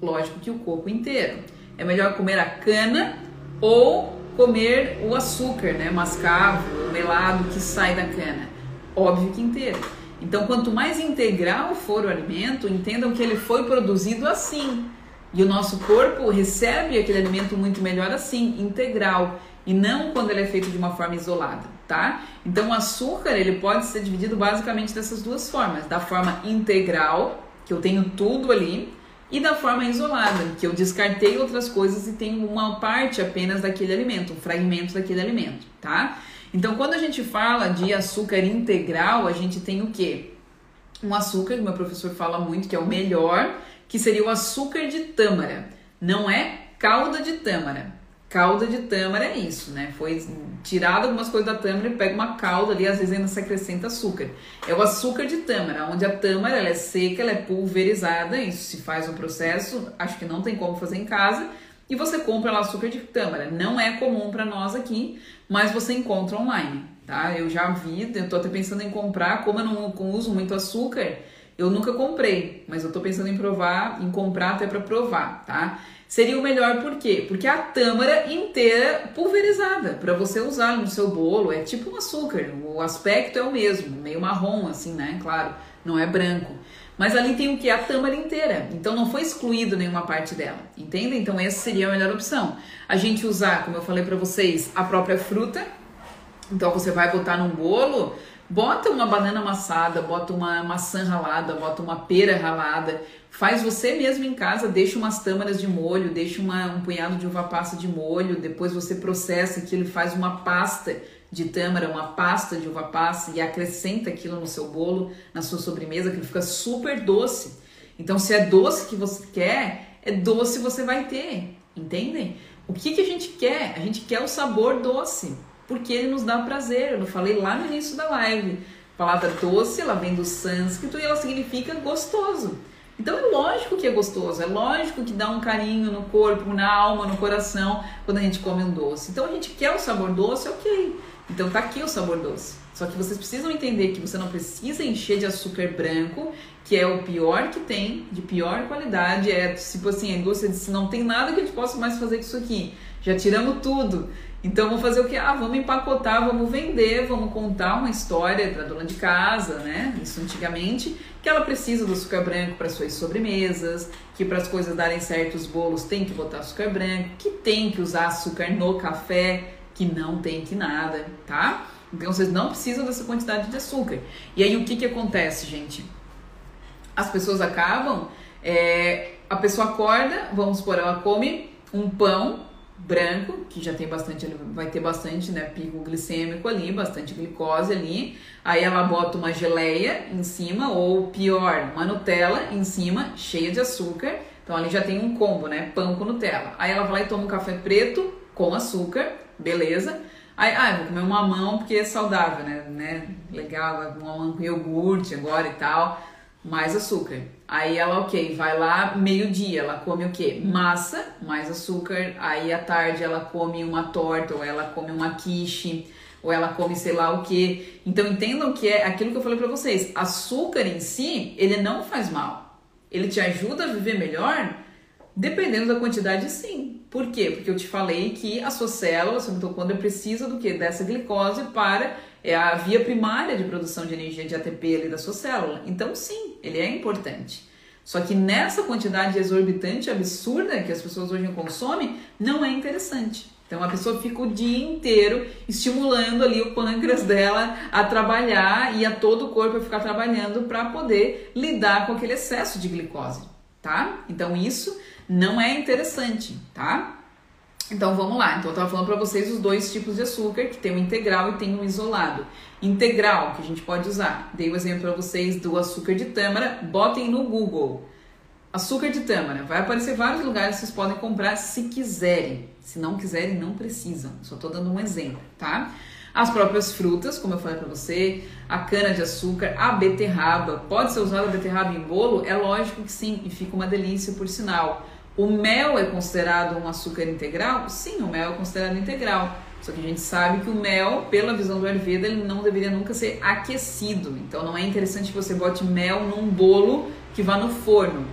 Lógico que o coco inteiro. É melhor comer a cana ou comer o açúcar, né? Mascavo, o melado que sai da cana. Óbvio que inteiro. Então, quanto mais integral for o alimento, entendam que ele foi produzido assim. E o nosso corpo recebe aquele alimento muito melhor assim, integral, e não quando ele é feito de uma forma isolada, tá? Então, o açúcar, ele pode ser dividido basicamente dessas duas formas, da forma integral, que eu tenho tudo ali, e da forma isolada, que eu descartei outras coisas e tenho uma parte apenas daquele alimento, um fragmento daquele alimento, tá? Então, quando a gente fala de açúcar integral, a gente tem o quê? Um açúcar, que meu professor fala muito, que é o melhor, que seria o açúcar de tâmara. Não é calda de tâmara. Calda de tâmara é isso, né? Foi tirado algumas coisas da tâmara e pega uma calda ali, às vezes ainda se acrescenta açúcar. É o açúcar de tâmara, onde a tâmara ela é seca, ela é pulverizada, isso se faz um processo, acho que não tem como fazer em casa, e você compra lá açúcar de tâmara. Não é comum para nós aqui, mas você encontra online, tá? Eu já vi, eu tô até pensando em comprar, como eu não uso muito açúcar, eu nunca comprei, mas eu tô pensando em provar, em comprar até para provar, tá? Seria o melhor por quê? Porque a tâmara inteira pulverizada para você usar no seu bolo, é tipo um açúcar, o aspecto é o mesmo, meio marrom assim, né? Claro, não é branco. Mas ali tem o que? A tâmara inteira. Então não foi excluído nenhuma parte dela. Entende? Então essa seria a melhor opção. A gente usar, como eu falei para vocês, a própria fruta. Então você vai botar num bolo, bota uma banana amassada, bota uma maçã ralada, bota uma pera ralada, Faz você mesmo em casa, deixa umas tâmaras de molho, deixa uma, um punhado de uva passa de molho, depois você processa aquilo e faz uma pasta de tâmara, uma pasta de uva passa e acrescenta aquilo no seu bolo, na sua sobremesa, que fica super doce. Então, se é doce que você quer, é doce você vai ter, entendem? O que, que a gente quer? A gente quer o sabor doce, porque ele nos dá prazer. Eu falei lá no início da live. A palavra doce, ela vem do sânscrito e ela significa gostoso. Então é lógico que é gostoso, é lógico que dá um carinho no corpo, na alma, no coração quando a gente come um doce. Então a gente quer o sabor doce, ok. Então tá aqui o sabor doce. Só que vocês precisam entender que você não precisa encher de açúcar branco, que é o pior que tem, de pior qualidade. É tipo assim, a indústria disse: não tem nada que gente possa mais fazer com isso aqui. Já tiramos tudo. Então vamos fazer o que? Ah, vamos empacotar, vamos vender, vamos contar uma história para dona de casa, né? Isso antigamente que ela precisa do açúcar branco para suas sobremesas, que para as coisas darem certo os bolos tem que botar açúcar branco, que tem que usar açúcar no café, que não tem que nada, tá? Então vocês não precisam dessa quantidade de açúcar. E aí o que que acontece, gente? As pessoas acabam, é, a pessoa acorda, vamos supor, ela come um pão branco, que já tem bastante, vai ter bastante, né, pico glicêmico ali, bastante glicose ali. Aí ela bota uma geleia em cima, ou pior, uma Nutella em cima, cheia de açúcar. Então ali já tem um combo, né, pão com Nutella. Aí ela vai lá e toma um café preto com açúcar, beleza. Aí, ah, vou comer uma mamão porque é saudável, né, né, legal, uma mamão com iogurte agora e tal mais açúcar. Aí ela, ok, vai lá meio-dia, ela come o quê? Massa, mais açúcar. Aí à tarde ela come uma torta, ou ela come uma quiche, ou ela come sei lá o que. Então entendam que é aquilo que eu falei para vocês. Açúcar em si, ele não faz mal. Ele te ajuda a viver melhor, dependendo da quantidade, sim. Por quê? Porque eu te falei que a sua célula, a sua mitocôndria precisa do que? Dessa glicose para é a via primária de produção de energia de ATP ali da sua célula. Então, sim, ele é importante. Só que nessa quantidade exorbitante, absurda que as pessoas hoje consomem, não é interessante. Então a pessoa fica o dia inteiro estimulando ali o pâncreas dela a trabalhar e a todo o corpo a ficar trabalhando para poder lidar com aquele excesso de glicose, tá? Então isso não é interessante, tá? Então vamos lá. Então eu estava falando para vocês os dois tipos de açúcar, que tem o integral e tem o isolado. Integral, que a gente pode usar. Dei o um exemplo para vocês do açúcar de tâmara. Botem no Google. Açúcar de tâmara. Vai aparecer vários lugares que vocês podem comprar se quiserem. Se não quiserem, não precisam. Só estou dando um exemplo, tá? As próprias frutas, como eu falei para você, a cana de açúcar, a beterraba. Pode ser usada a beterraba em bolo? É lógico que sim, e fica uma delícia por sinal. O mel é considerado um açúcar integral? Sim, o mel é considerado integral. Só que a gente sabe que o mel, pela visão do Ayurveda, ele não deveria nunca ser aquecido. Então não é interessante que você bote mel num bolo que vá no forno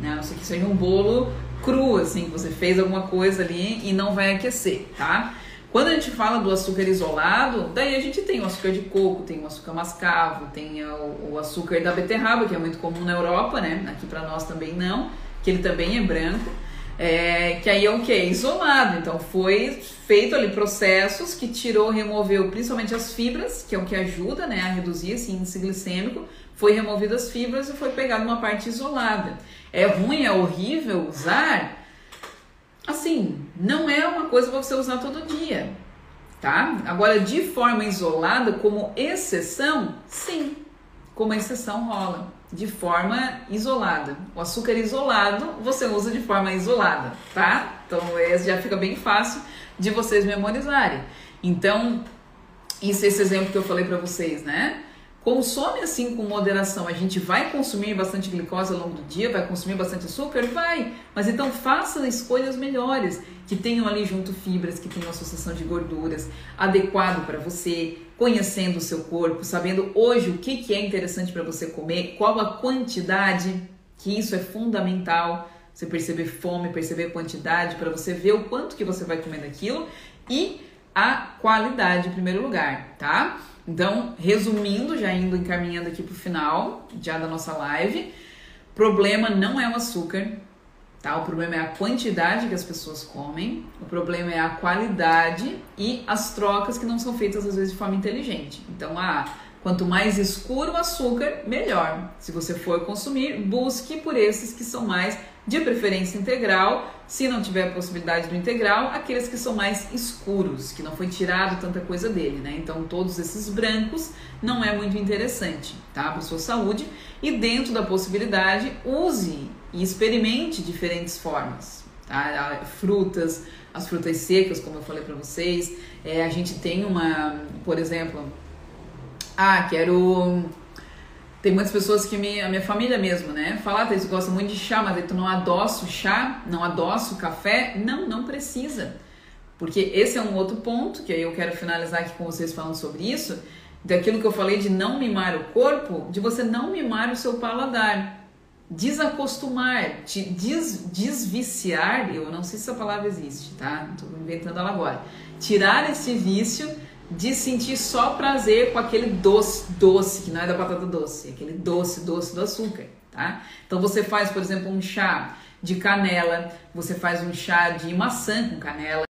né? A não ser que seja um bolo cru, assim, que você fez alguma coisa ali e não vai aquecer, tá? Quando a gente fala do açúcar isolado, daí a gente tem o açúcar de coco, tem o açúcar mascavo, tem o, o açúcar da beterraba, que é muito comum na Europa, né? Aqui para nós também não, que ele também é branco. É, que aí é o que? Isolado. Então foi feito ali processos que tirou, removeu principalmente as fibras, que é o que ajuda né, a reduzir esse índice glicêmico. Foi removido as fibras e foi pegado uma parte isolada é ruim, é horrível usar, assim, não é uma coisa para você usar todo dia, tá? Agora, de forma isolada, como exceção, sim, como exceção rola, de forma isolada. O açúcar isolado você usa de forma isolada, tá? Então, esse já fica bem fácil de vocês memorizarem. Então, isso é esse exemplo que eu falei para vocês, né? Consome assim com moderação. A gente vai consumir bastante glicose ao longo do dia, vai consumir bastante açúcar? Vai. Mas então faça escolhas melhores, que tenham ali junto fibras, que tenham associação de gorduras, adequado para você, conhecendo o seu corpo, sabendo hoje o que, que é interessante para você comer, qual a quantidade, que isso é fundamental. Você perceber fome, perceber quantidade, para você ver o quanto que você vai comer daquilo e a qualidade em primeiro lugar, tá? Então, resumindo, já indo encaminhando aqui para o final já da nossa live, problema não é o açúcar, tá? O problema é a quantidade que as pessoas comem, o problema é a qualidade e as trocas que não são feitas às vezes de forma inteligente. Então, ah, quanto mais escuro o açúcar, melhor. Se você for consumir, busque por esses que são mais de preferência integral, se não tiver a possibilidade do integral, aqueles que são mais escuros, que não foi tirado tanta coisa dele, né? Então, todos esses brancos não é muito interessante, tá? Para sua saúde. E dentro da possibilidade, use e experimente diferentes formas, tá? Frutas, as frutas secas, como eu falei para vocês. É, a gente tem uma, por exemplo, ah, quero tem muitas pessoas que me, a minha família mesmo, né? Fala, ah, tu gosta muito de chá, mas tu não adoça o chá, não adoça o café. Não, não precisa. Porque esse é um outro ponto, que aí eu quero finalizar aqui com vocês falando sobre isso, daquilo que eu falei de não mimar o corpo, de você não mimar o seu paladar. Desacostumar, te des, desviciar, eu não sei se essa palavra existe, tá? Estou inventando ela agora. Tirar esse vício de sentir só prazer com aquele doce, doce, que não é da batata doce, aquele doce, doce do açúcar, tá? Então você faz, por exemplo, um chá de canela, você faz um chá de maçã com canela,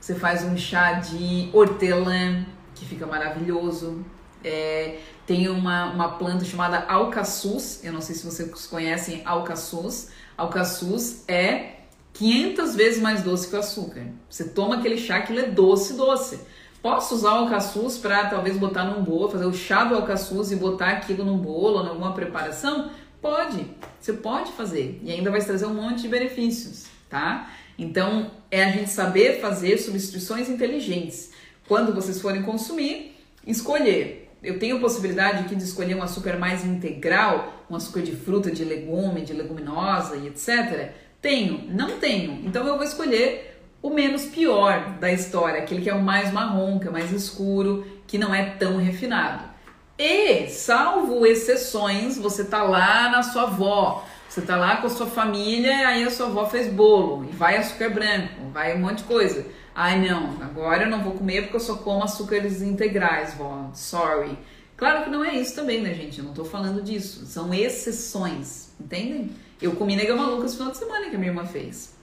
você faz um chá de hortelã, que fica maravilhoso. É, tem uma, uma planta chamada alcaçuz, eu não sei se vocês conhecem alcaçuz. Alcaçuz é 500 vezes mais doce que o açúcar. Você toma aquele chá que ele é doce, doce. Posso usar o alcaçuz para talvez botar num bolo, fazer o chá do alcaçuz e botar aquilo num bolo em alguma preparação? Pode, você pode fazer e ainda vai trazer um monte de benefícios, tá? Então é a gente saber fazer substituições inteligentes. Quando vocês forem consumir, escolher. Eu tenho possibilidade aqui de escolher um açúcar mais integral, um açúcar de fruta, de legume, de leguminosa e etc. Tenho? Não tenho. Então eu vou escolher o menos pior da história, aquele que é o mais marrom, que é mais escuro, que não é tão refinado. E, salvo exceções, você tá lá na sua avó, você tá lá com a sua família, aí a sua avó fez bolo, e vai açúcar branco, vai um monte de coisa. Ai não, agora eu não vou comer porque eu só como açúcares integrais, vó, sorry. Claro que não é isso também, né, gente? Eu não tô falando disso. São exceções, entendem? Eu comi nega maluca esse final de semana que a minha irmã fez.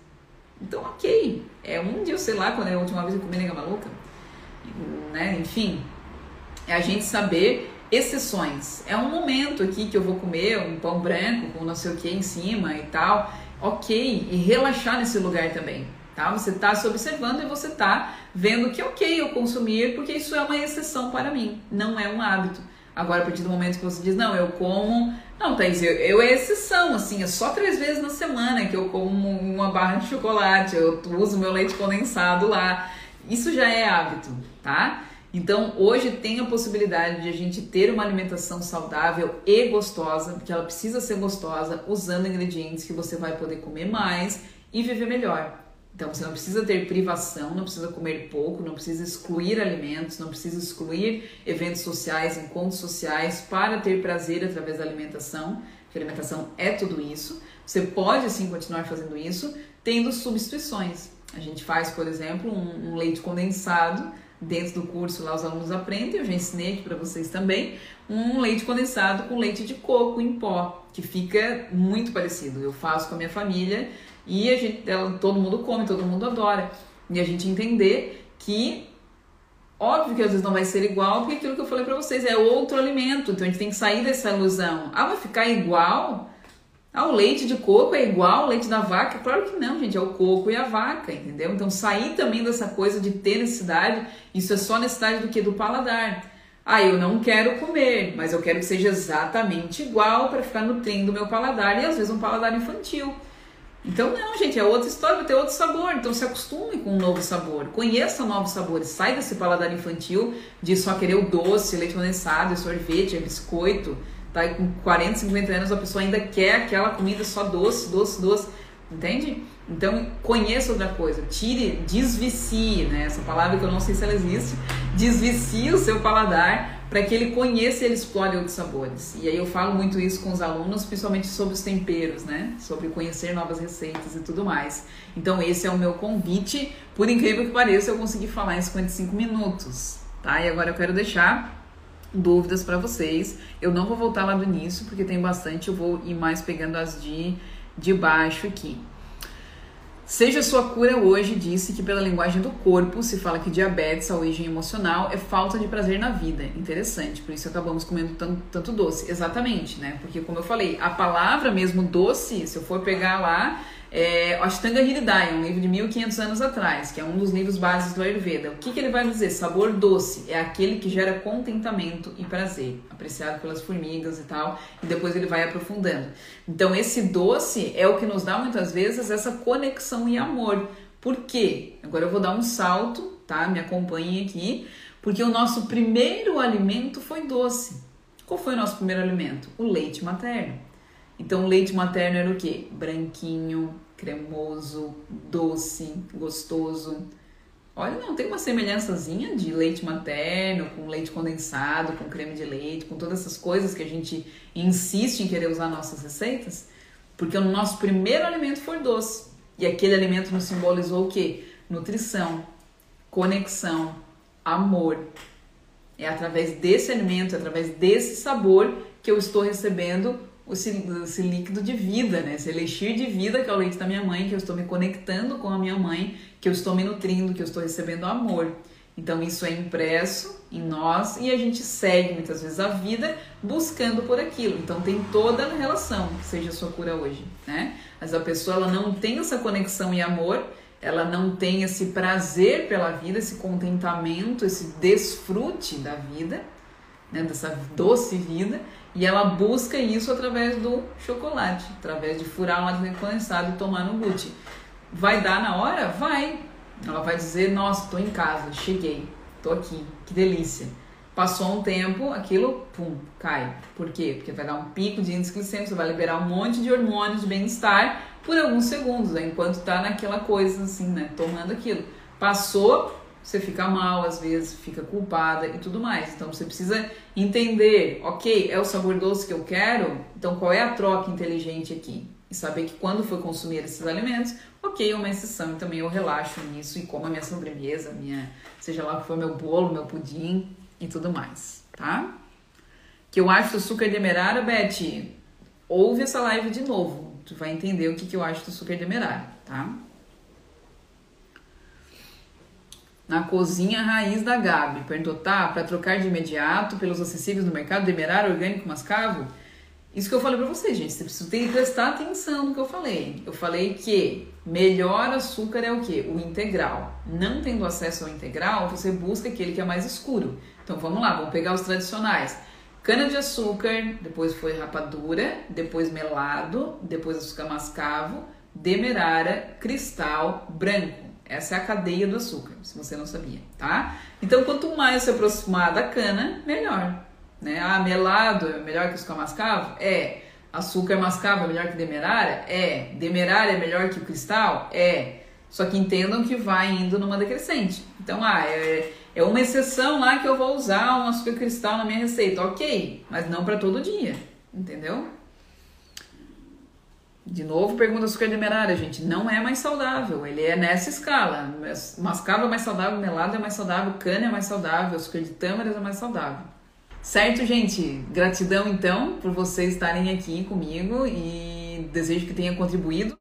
Então, ok. É um dia, sei lá, quando é a última vez que eu comi nega maluca. Né? Enfim, é a gente saber exceções. É um momento aqui que eu vou comer um pão branco com não sei o que em cima e tal. Ok. E relaxar nesse lugar também. Tá? Você está se observando e você está vendo que ok eu consumir, porque isso é uma exceção para mim, não é um hábito. Agora, a partir do momento que você diz, não, eu como. Não, Thaís, eu, eu é exceção, assim, é só três vezes na semana que eu como uma barra de chocolate, eu uso meu leite condensado lá. Isso já é hábito, tá? Então, hoje tem a possibilidade de a gente ter uma alimentação saudável e gostosa, porque ela precisa ser gostosa, usando ingredientes que você vai poder comer mais e viver melhor. Então você não precisa ter privação, não precisa comer pouco, não precisa excluir alimentos, não precisa excluir eventos sociais, encontros sociais para ter prazer através da alimentação, porque alimentação é tudo isso. Você pode sim continuar fazendo isso, tendo substituições. A gente faz, por exemplo, um, um leite condensado dentro do curso lá os alunos aprendem, eu já ensinei aqui para vocês também, um leite condensado com leite de coco em pó, que fica muito parecido. Eu faço com a minha família e a gente, ela, todo mundo come, todo mundo adora. E a gente entender que, óbvio que às vezes não vai ser igual, porque aquilo que eu falei para vocês é outro alimento. Então a gente tem que sair dessa ilusão. Ah, vai ficar igual? Ah, o leite de coco é igual ao leite da vaca? Claro que não, gente, é o coco e a vaca, entendeu? Então sair também dessa coisa de ter necessidade, isso é só necessidade do que? Do paladar. Ah, eu não quero comer, mas eu quero que seja exatamente igual para ficar nutrindo o meu paladar e às vezes um paladar infantil. Então, não, gente, é outra história, vai ter outro sabor. Então, se acostume com um novo sabor. Conheça novos sabores. Sai desse paladar infantil de só querer o doce, leite condensado, sorvete, biscoito. Tá? E com 40, 50 anos, a pessoa ainda quer aquela comida só doce, doce, doce. Entende? Então, conheça outra coisa. Tire, desvicie, né? Essa palavra que eu não sei se ela existe. Desvicie o seu paladar para que ele conheça e ele explore outros sabores. E aí eu falo muito isso com os alunos, principalmente sobre os temperos, né? Sobre conhecer novas receitas e tudo mais. Então esse é o meu convite. Por incrível que pareça, eu consegui falar em 55 minutos, tá? E agora eu quero deixar dúvidas para vocês. Eu não vou voltar lá do início, porque tem bastante, eu vou ir mais pegando as de, de baixo aqui. Seja sua cura hoje disse que pela linguagem do corpo se fala que diabetes, a origem emocional, é falta de prazer na vida. Interessante, por isso acabamos comendo tanto, tanto doce. Exatamente, né? Porque como eu falei, a palavra mesmo doce, se eu for pegar lá, é, Ashtanga Hridaya, um livro de 1500 anos atrás, que é um dos livros básicos do Ayurveda. O que, que ele vai dizer? Sabor doce é aquele que gera contentamento e prazer, apreciado pelas formigas e tal, e depois ele vai aprofundando. Então, esse doce é o que nos dá muitas vezes essa conexão e amor. Por quê? Agora eu vou dar um salto, tá? Me acompanhem aqui, porque o nosso primeiro alimento foi doce. Qual foi o nosso primeiro alimento? O leite materno. Então, leite materno era o quê? Branquinho, cremoso, doce, gostoso. Olha, não, tem uma semelhançazinha de leite materno com leite condensado, com creme de leite, com todas essas coisas que a gente insiste em querer usar nossas receitas, porque o nosso primeiro alimento foi doce. E aquele alimento nos simbolizou o quê? Nutrição, conexão, amor. É através desse alimento, é através desse sabor que eu estou recebendo esse, esse líquido de vida, né? Esse elixir de vida que é o leite da minha mãe, que eu estou me conectando com a minha mãe, que eu estou me nutrindo, que eu estou recebendo amor. Então isso é impresso em nós e a gente segue muitas vezes a vida buscando por aquilo. Então tem toda a relação, seja a sua cura hoje, né? Mas a pessoa ela não tem essa conexão e amor, ela não tem esse prazer pela vida, esse contentamento, esse desfrute da vida, né? Dessa doce vida e ela busca isso através do chocolate, através de furar um óleo condensado e tomar no Gucci. Vai dar na hora? Vai. Ela vai dizer: Nossa, estou em casa, cheguei, estou aqui, que delícia. Passou um tempo, aquilo, pum, cai. Por quê? Porque vai dar um pico de índice glicêmico, você vai liberar um monte de hormônios de bem-estar por alguns segundos, né? enquanto está naquela coisa assim, né? Tomando aquilo. Passou, você fica mal às vezes, fica culpada e tudo mais. Então você precisa entender, ok, é o sabor doce que eu quero, então qual é a troca inteligente aqui? E saber que quando for consumir esses alimentos, ok, é uma exceção, e também eu relaxo nisso e como a minha sobremesa, minha, seja lá o que for meu bolo, meu pudim e tudo mais, tá? Que eu acho do açúcar demerara, Beth, ouve essa live de novo, tu vai entender o que, que eu acho do açúcar demerara, tá? Na cozinha raiz da Gabi. Perguntou, tá, para trocar de imediato pelos acessíveis no mercado, demerara, orgânico, mascavo? Isso que eu falei para vocês, gente, você precisa ter que prestar atenção no que eu falei. Eu falei que melhor açúcar é o que? O integral. Não tendo acesso ao integral, você busca aquele que é mais escuro. Então vamos lá, vamos pegar os tradicionais. Cana de açúcar, depois foi rapadura, depois melado, depois açúcar mascavo, demerara, cristal, branco. Essa é a cadeia do açúcar, se você não sabia, tá? Então, quanto mais se aproximar da cana, melhor. Né? Ah, melado é melhor que açúcar mascavo? É. Açúcar mascavo é melhor que demerara? É. Demerara é melhor que o cristal? É. Só que entendam que vai indo numa decrescente. Então, ah, é, é uma exceção lá que eu vou usar um açúcar cristal na minha receita. Ok, mas não para todo dia, entendeu? De novo, pergunta açúcar demerara, gente. Não é mais saudável. Ele é nessa escala. Mascavo é mais saudável, melado é mais saudável, cana é mais saudável, açúcar de tâmaras é mais saudável. Certo, gente? Gratidão então por vocês estarem aqui comigo e desejo que tenha contribuído.